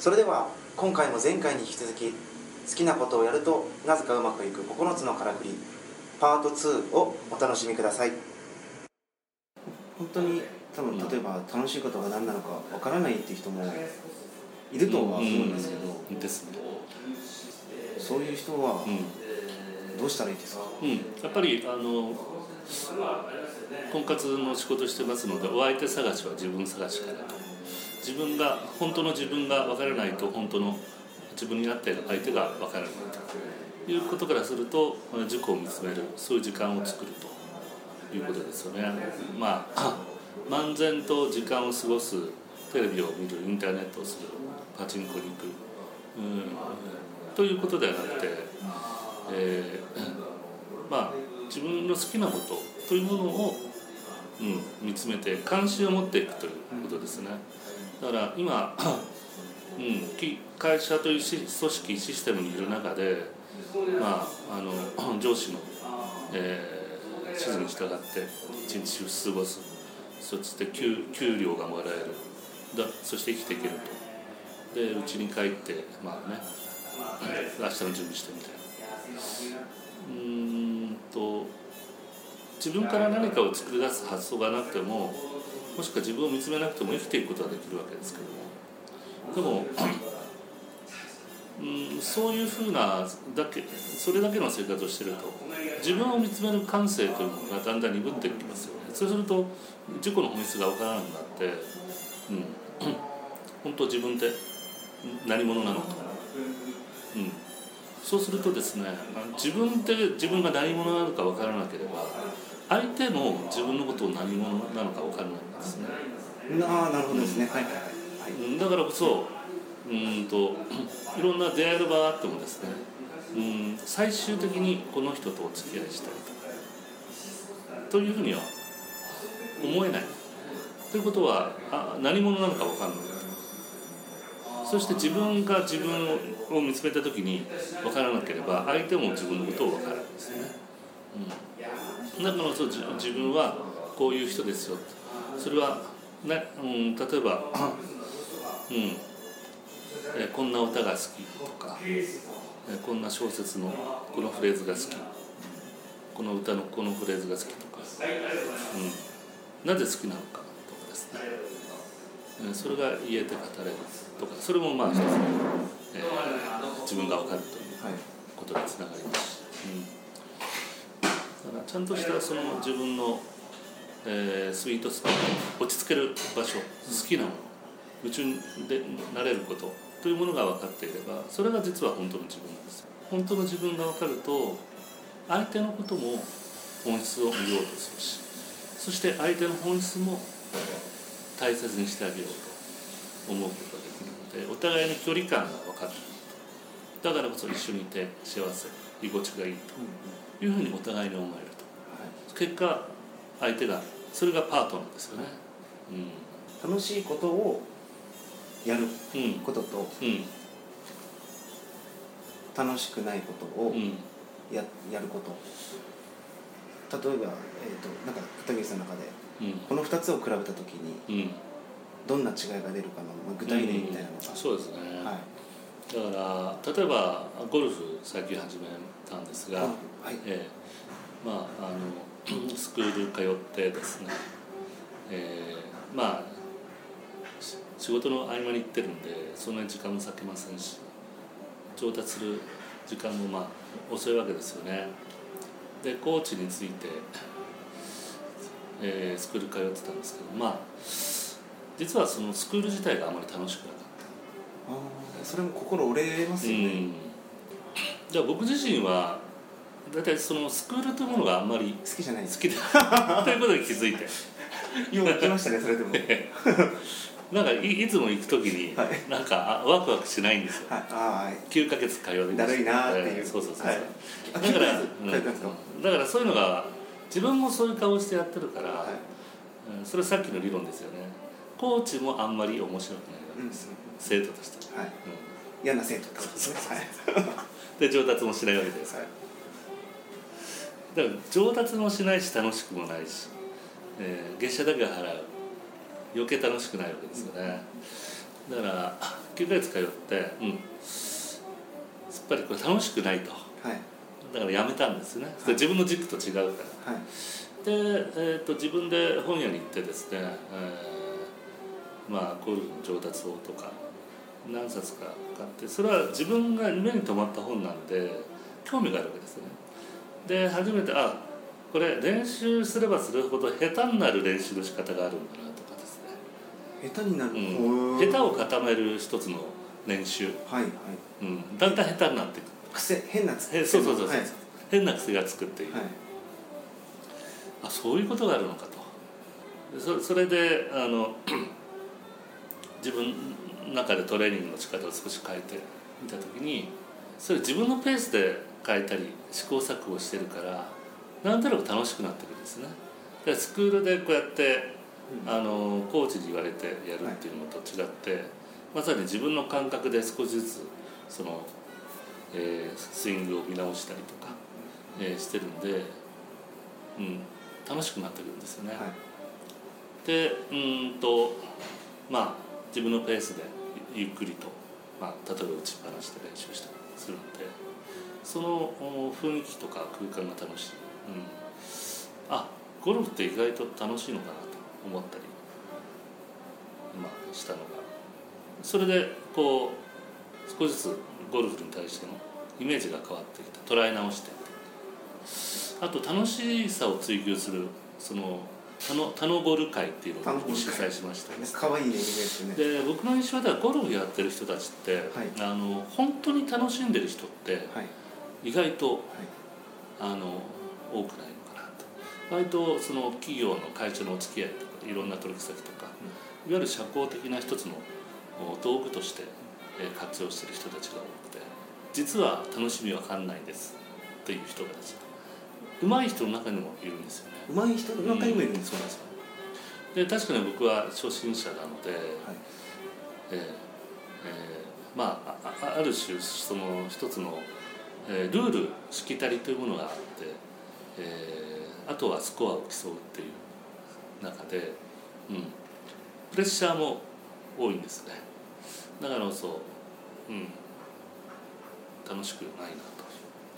それでは今回も前回に引き続き好きなことをやるとなぜかうまくいく9つのからくりパート2をお楽しみください。本当に多分例えば楽しいことが何なのかわからないっていう人もいるとは思うんですけど、うんですね。そういう人はうん。どうしたらいいですか、うん、やっぱりあの婚活の仕事してますのでお相手探しは自分探しからと自分が本当の自分が分からないと本当の自分に合った相手が分からないということからすると自己を見つめるそういう時間を作るということですよね。まあ 漫然と時間を過ごすテレビを見るインターネットをするパチンコに行くうんということではなくて、えー まあ自分の好きなことというものを、うん、見つめて関心を持っていくということですね。だから今、うん、会社という組織システムにいる中で、まあ、あの 上司の、えー指示に従って一日過ごす。そして給給料がもらえる。だそして生きていけると。で家に帰ってまあね明日の準備してみたいな。うんと自分から何かを作り出す発想がなくてももしくは自分を見つめなくても生きていくことができるわけですけども。でもうんそういうふうなだけそれだけの生活をしてると自分を見つめる感性というのがだんだん鈍ってきますよね。そうすると自己の本質が分からなくなって、うん、本当自分って何者なのと、うん、そうするとですね自分って自分が何者なのか分からなければ相手も自分のことを何者なのか分からないんですね。ああなるほどですね、はいはいうんだからこそうんといろんな出会える場があってもですねうん最終的にこの人とお付き合いしたいと。というふうには思えない。ということはあ何者なのか分かんないそして自分が自分を見つめた時に分からなければ相手も自分のことを分からないんですよね、うん、だからそ自自分はこういう人ですよ。それは、ねうん、例えばうんえこんな歌が好きとか、えこんな小説のこのフレーズが好きこの歌のこのフレーズが好きとか、うん、なぜ好きなのかとかですね、えそれが言えて語れるとかそれもまあ一つ、え自分が分かるということにつながります。し、うん、からちゃんとしたその自分の、えースイートスポット落ち着ける場所好きなもの夢中でなれることというものが分かっていればそれが実は本当の自分なんですよ。本当の自分が分かると相手のことも本質を見ようとするしそして相手の本質も大切にしてあげようと思うことができるのでお互いの距離感が分かっているだからこそ一緒にいて幸せ。居心地がいいというふうにお互いに思えると。結果相手がそれがパートナーですよね。楽しいことをやるうん。うんこととうん。楽しくないことをうん。ややること。例えば、えー、となんか片桐さんの中でうん。この2つを比べた時にうん。どんな違いが出るかの、まあ、具体例みたいなのうん。そうですね、が、はいだから例えばゴルフ最近始めたんですが、あはい。ええまああのスクール通ってですね、ええまあし仕事の合間に行ってるんでそんなに時間も割けませんし上達する時間もまあ遅いわけですよね。でコーチについて、えースクール通ってたんですけどまあ実はそのスクール自体があまり楽しくなかったそれも心折れますよね、うん、じゃあ僕自身は大体そのスクールというものがあんまり好きじゃない。です好きで ということに気づいて。よう聞きましたねそれでも。は いなんかいいつも行く時に、はい。なんかあワクワクしないんですよ。はい。9ヶ月通いましただるいなーっていう。えーそうそうそうはい。あだから、9ヶ月うん。だからそういうのが自分もそういう顔してやってるから、はい。うんそれさっきの理論ですよね。コーチもあんまり面白くないわうんけです、生徒としては、はい。うん。嫌な生徒ってことですね。で上達もしないわけです。はい。だから上達もしないし楽しくもないし、えー月謝だけは払う。余計楽しくないわけですよね。だから9ヶ月通ってうん。やっぱりこれ楽しくないと。はい。だからやめたんですね、それ自分の軸と違うから。はい。で、えー、と自分で本屋に行ってですね、えーまあゴルフの上達法とか何冊か買ってそれは自分が目に留まった本なんで興味があるわけですね。で初めてあこれ練習すればするほど下手になる練習の仕方があるんだなとかですね、下手になる、うん、下手を固める一つの練習、はいはい。うん、だんだん下手になっていく。癖変な癖。へそうそうそうそう、はい。変な癖がつくっていう、はい。あそういうことがあるのかと。でそそれであの 自分の中でトレーニングの仕方を少し変えてみた時にそれ自分のペースで変えたり試行錯誤してるからなんとなく楽しくなってくるんですね。でスクールでこうやってあのコーチに言われてやるっていうのと違って、まさに自分の感覚で少しずつその、えースイングを見直したりとか、えーしてるんで、うん、楽しくなってくるんですよね。はい。でうーんとまあ自分のペースでゆっくりと、まあ、例えば打ちっぱなしで練習したりするのでその雰囲気とか空間が楽しい、うん、あゴルフって意外と楽しいのかなと思ったり、まあ、したのが。それでこう少しずつゴルフに対してのイメージが変わってきた。捉え直して。あと楽しさを追求するそのタノタノゴル会っていうのを主催しました。ね可愛い。ネーミングですね。で僕の印象ではゴルフやってる人たちって、はい。あの本当に楽しんでる人ってはい。意外とはい。あの多くないのかなと。割とその企業の会社のお付き合いとかいろんな取引先とか、いわゆる社交的な一つのお道具としてえー活用してる人たちが多くて実は楽しみわかんないです。という人たち上手い人の中にもいるんですよね。上手い人の中にもいるんですか、そうなんですよで確かに僕は初心者なので、はい。えーえーまあある種その一つの、えールールしきたりというものがあって、えーあとはスコアを競うっていう中で、うん、プレッシャーも多いんですね。だからこそ、うん、楽しくないなと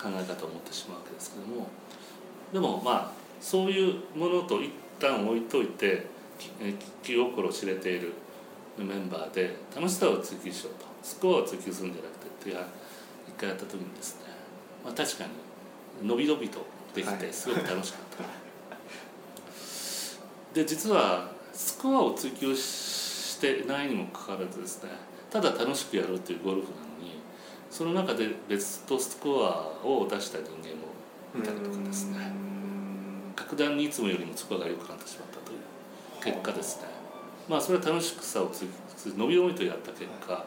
考え方を持ってしまうわけですけどもでもまあそういうものと一旦置いといて気心知れているメンバーで楽しさを追求しようと。スコアを追求するんじゃなくてっていう一回やった時にですね、まあ、確かに伸び伸びとできはい。てすごく楽しかった、で実はスコアを追求してないにもかかわらずですねただ楽しくやろうというゴルフなのにその中でベストスコアを出した人間もいたりとかですね格段にいつもよりもスコアが良くなってしまったという結果ですね。まあそれは楽しくさを追求伸び伸びとやった結果、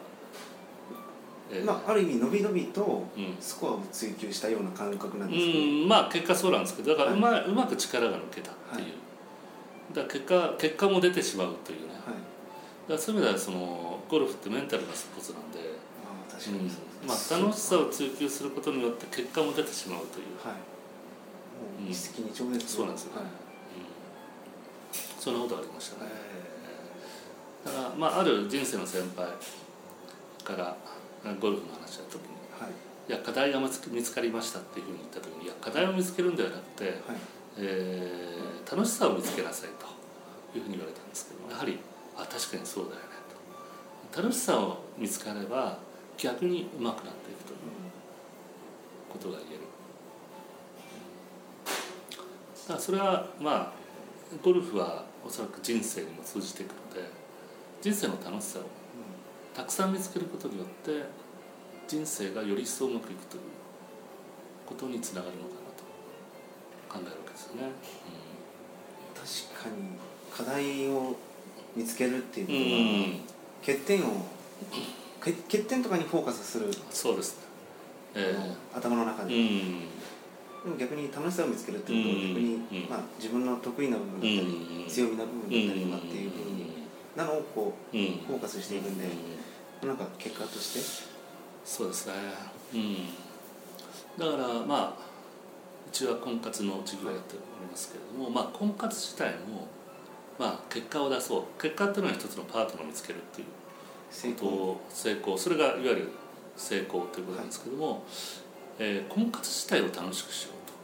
えー。まあ、ある意味伸び伸びとうん。スコアを追求したような感覚なんうですけど、ん。まあ結果そうなんですけどだからうま,、はうまく力が抜けたっていう、はい。だ結果結果も出てしまうというね。だそういう意味ではそのゴルフってメンタルなスポーツなんで、ああ確うん。まあ、楽しさを追求することによって結果も出てしまうという、はい一石二鳥ですねそうなんですよ。ねはい。そんなことありましたね。えだからまあある人生の先輩からゴルフの話した時にーはいいや課題が見つかりましたっていうふうに言った時にいや課題を見つけるんではなくて、はい。えー楽しさを見つけなさいというふうに言われたんですけどもやはりあ確かにそうだよねと。楽しさを見つかれば逆にうまくなっていくということが言える。だからそれはまあゴルフはおそらく人生にも通じていくので人生の楽しさをたくさん見つけることによって人生がより一層うまくいくということにつながるのかなと考えるわけですよね。確かに課題を見つけるっていうこうん、とは、うん。欠点を欠欠点とかにフォーカスする、そうですね。え頭の中で、えうん逆に楽しさを見つけるっていうこと逆に、うん。まあ、自分の得意な部分だったり、うん。強みな部分だったりとかっていうふうに、なのをこううん。フォーカスしていくんで、なんか結果として？そうですね。うん。だからまあうちは婚活の授業をやっておりますけれども、まあ婚活自体もまあ結果を出そう。結果っていうのは一つのパートナーを見つけるっていう成功。成功。それがいわゆる成功ということなんですけども、はい、えー、婚活自体を楽しくしようと。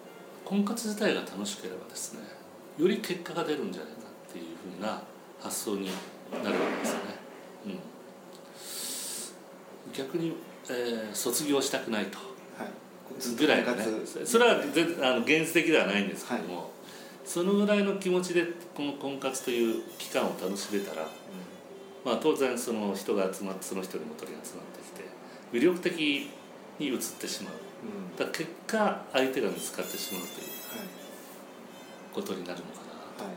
婚活自体が楽しければですねより結果が出るんじゃないかっていうふうな発想になるわけですよね、うん、逆に、えー、卒業したくないと、はい、ぐらいのね。それはあの現実的ではないんですけども、はい、そのぐらいの気持ちでこの婚活という期間を楽しめたら、うん、まあ、当然その人が集まってその人にもとに集まってきて魅力的に映ってしまう、うん、だ結果相手が見つかってしまうということになるのかなと。はい。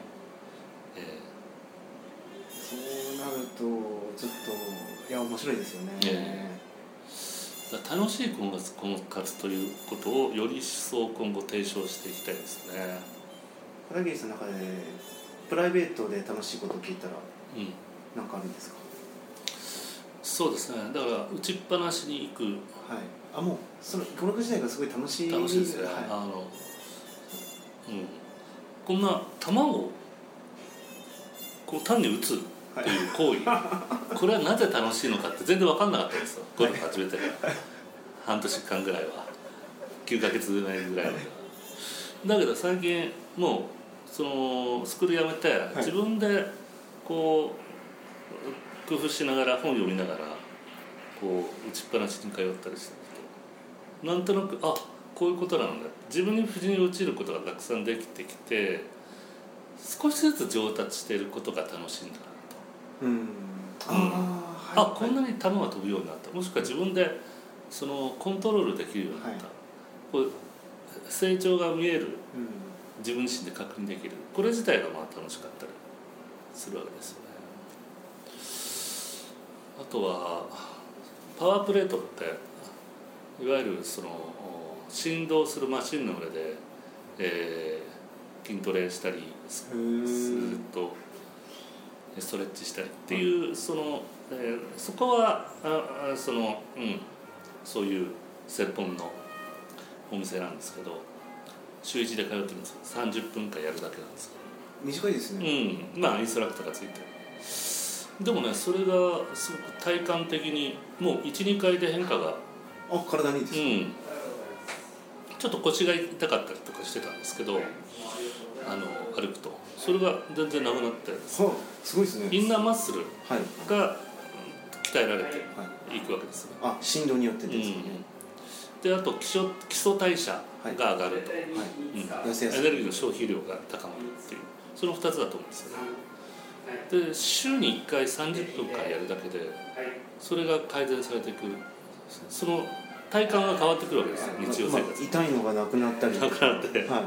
えー、そうなるとちょっといや面白いですよね。えー楽しい婚活婚活ということをより一層今後提唱していきたいですね。片桐さんの中でプライベートで楽しいことを聞いたら何かあるんですか、そうですね。だから打ちっぱなしに行く。はい。あもうその語学時代がすごい楽しい。楽しいですね、はい、あのうん。こんな球をこう単に打つっていう行為、はい、これはなぜ楽しいのかって全然分かんなかったですよ。ゴルフ始めてから、半年間ぐらいは。9か月前ぐらいまでは。だけど最近もうそのスクール辞めて、自分でこう工夫しながら本読みながらこう打ちっぱなしに通ったりしてると。なんとなくあこういうことなんだ自分に不に落ちることがたくさんできてきて少しずつ上達していることが楽しいんだなと。うん、あ、あ、はい、こんなに球が飛ぶようになった。もしくは自分でそのコントロールできるようになった、はい、こう成長が見える、うん、自分自身で確認できる。これ自体がまあ楽しかったりするわけですよね。あとはパワープレートっていわゆるその振動するマシンの上で、えー、筋トレしたりするとストレッチしたりっていう、その、えー、そこはあその、うん、そういう専門のお店なんですけど週1で通ってるんです30分間やるだけなんです短いですね。うん。まあインストラクターがついてでもねそれがすごく体感的にもう12回で変化があ体にいいです。か、うん。ちょっと腰が痛かったりとかしてたんですけどあの歩くと。それが全然なくなって。すごいですね。インナーマッスルが鍛えられてい。くわけですね、はい、あ振動によってですね、うん、であと基礎基礎代謝が上がると、はい。うん、エネルギーの消費量が高まるっていう。その2つだと思うんですよねで週に1回30分間やるだけでそれが改善されていくその体感が変わってくるわけです日常生活、まあ、痛いのがなくなったり。なくなって、はい、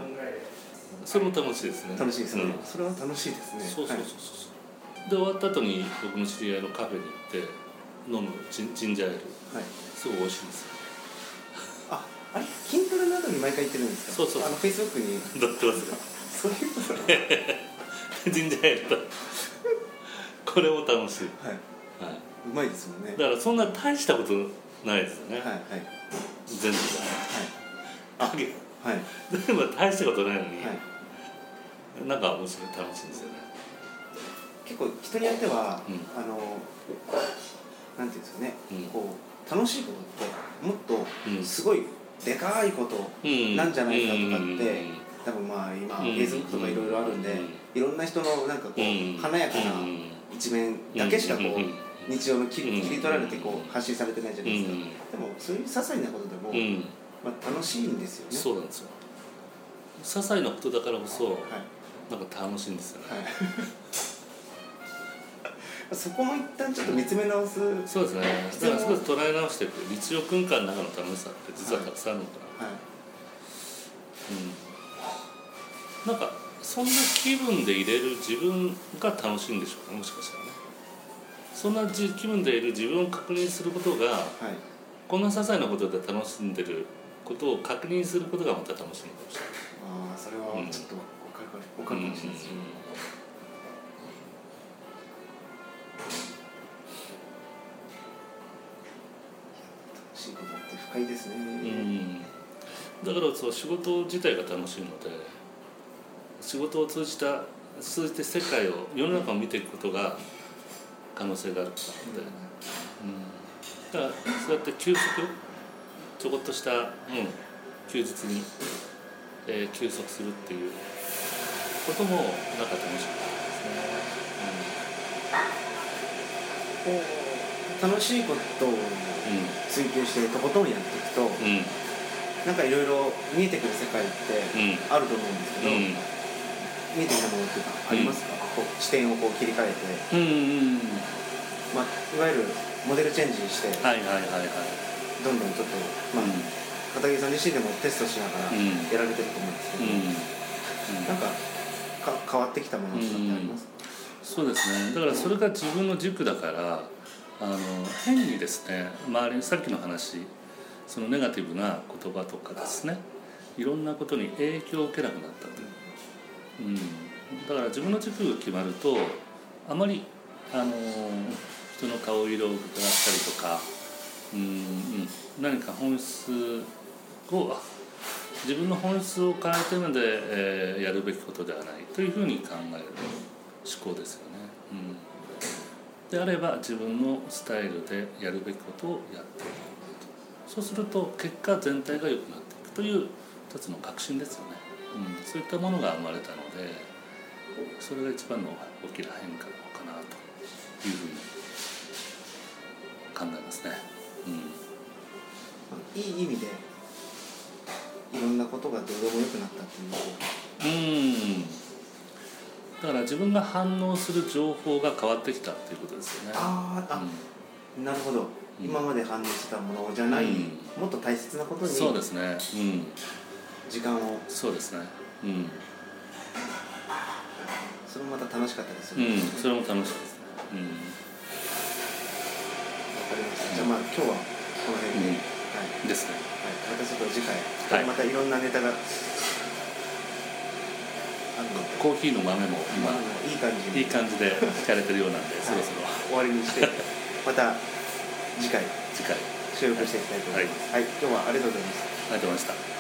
それも楽しいですね。楽しいですね、うん、それは楽しいですね。そうそうそうそう、で終わった後に僕の知り合いのカフェに行って飲むジンジンジャーエール、はい、すごい美味しいんですよ。ああれ筋トレなどに毎回行ってるんですか？そうそうあのフェイスブックに。載ってますよ。そういうこと。ジンジャーエールとこれも楽しい。はい、はい、うまいですもんね。だからそんな大したことないですよね。はいはい。全部が。はい。あはい。全部大したことないのに、はい、なんか面白い楽しいんですよね。結構人によっては、うん、あのなんていうんですかね、うん、こう楽しいことってもっとすごいでかいことなんじゃないかとかって、多分まあ今フェイスブックとかいろいろあるんで、いろんな人のなんかこう華やかな一面だけしかこう日常の切り切り取られてこう発信されてないじゃないですか、でもそういう些細なことでも、まあ、楽しいんですよね。そうなんですよ。些細なことだからこそ、はい、なんか楽しいんですよね、はい。そこも一旦ちょっと見つめ直す。そうですね。だから少し捉え直していく日常空間の中の楽しさって実はたくさんあるのかな、はい、うん、なんかそんな気分でいれる自分が楽しいんでしょうか？もしかしたらね。そんな気分でいる自分を確認することが、はい、こんな些細なことで楽しんでることを確認することがまた楽しいのかもしれない。ああそれはちょっと分かるかもしれないです、うん。うん。深いですね、うん、だからそう仕事自体が楽しいので仕事を通じた通じて世界を世の中を見ていくことが可能性があるのでだからそうやって休息ちょこっとした、うん、休日に、えー休息するっていうこともなん。か楽しかったですね。楽しいことをう追求してとことんやっていくと、んうん。なんかいろいろ見えてくる世界ってうんあると思うんですけど、うん見えてきたものっていうかありますか、こう視点をこう切り替えて、うんうんまあ、いわゆるモデルチェンジしてはいはいはいはい。どんどんちょっと、まあ片桐さん自身でもテストしながらうん。やられてると思うんですけうん。ど、なんかか変わってきたものとかってありますか、そうですね。だからそれが自分の軸だからあの変にですね周りにさっきの話そのネガティブな言葉とかですねいろんなことに影響を受けなくなったと。いう、ん、だから自分の軸が決まるとあまりあの人の顔色を伺ったりとか、うんうん、何か本質をあ自分の本質を変えてまで、えーやるべきことではない。というふうに考える思考ですよね。うん、であれば自分のスタイルでやるべきことをやっていくそうすると結果全体が良くなっていくという一つの確信ですよね、うん、そういったものが生まれたのでそれが一番の大きな変化かなというふうに考えますね。うん。いい意味でいろんなことがどうでもよくなったっていうう？ん。だから自分が反応する情報が変わってきたっていうことですよね。あーあ、なるほど、うん。今まで反応してたものじゃない、うん。もっと大切なことうん、にそうですね。うん、時間を。そうですね。うん、それもまた楽しかったですよね、うん、それも楽しいですね。わかりました。じゃあまあ今日はこの辺で、うん。はい。うん、ですね。はい、またちょっと次回、はい。またいろんなネタが。コーヒーの豆も今まあいい感じに。いい感じで聞かれてるようなんで、そろそろ。終わりにして また次回。次回。収録していきたいと思います、はい。今日はありがとうございました。ありがとうございました。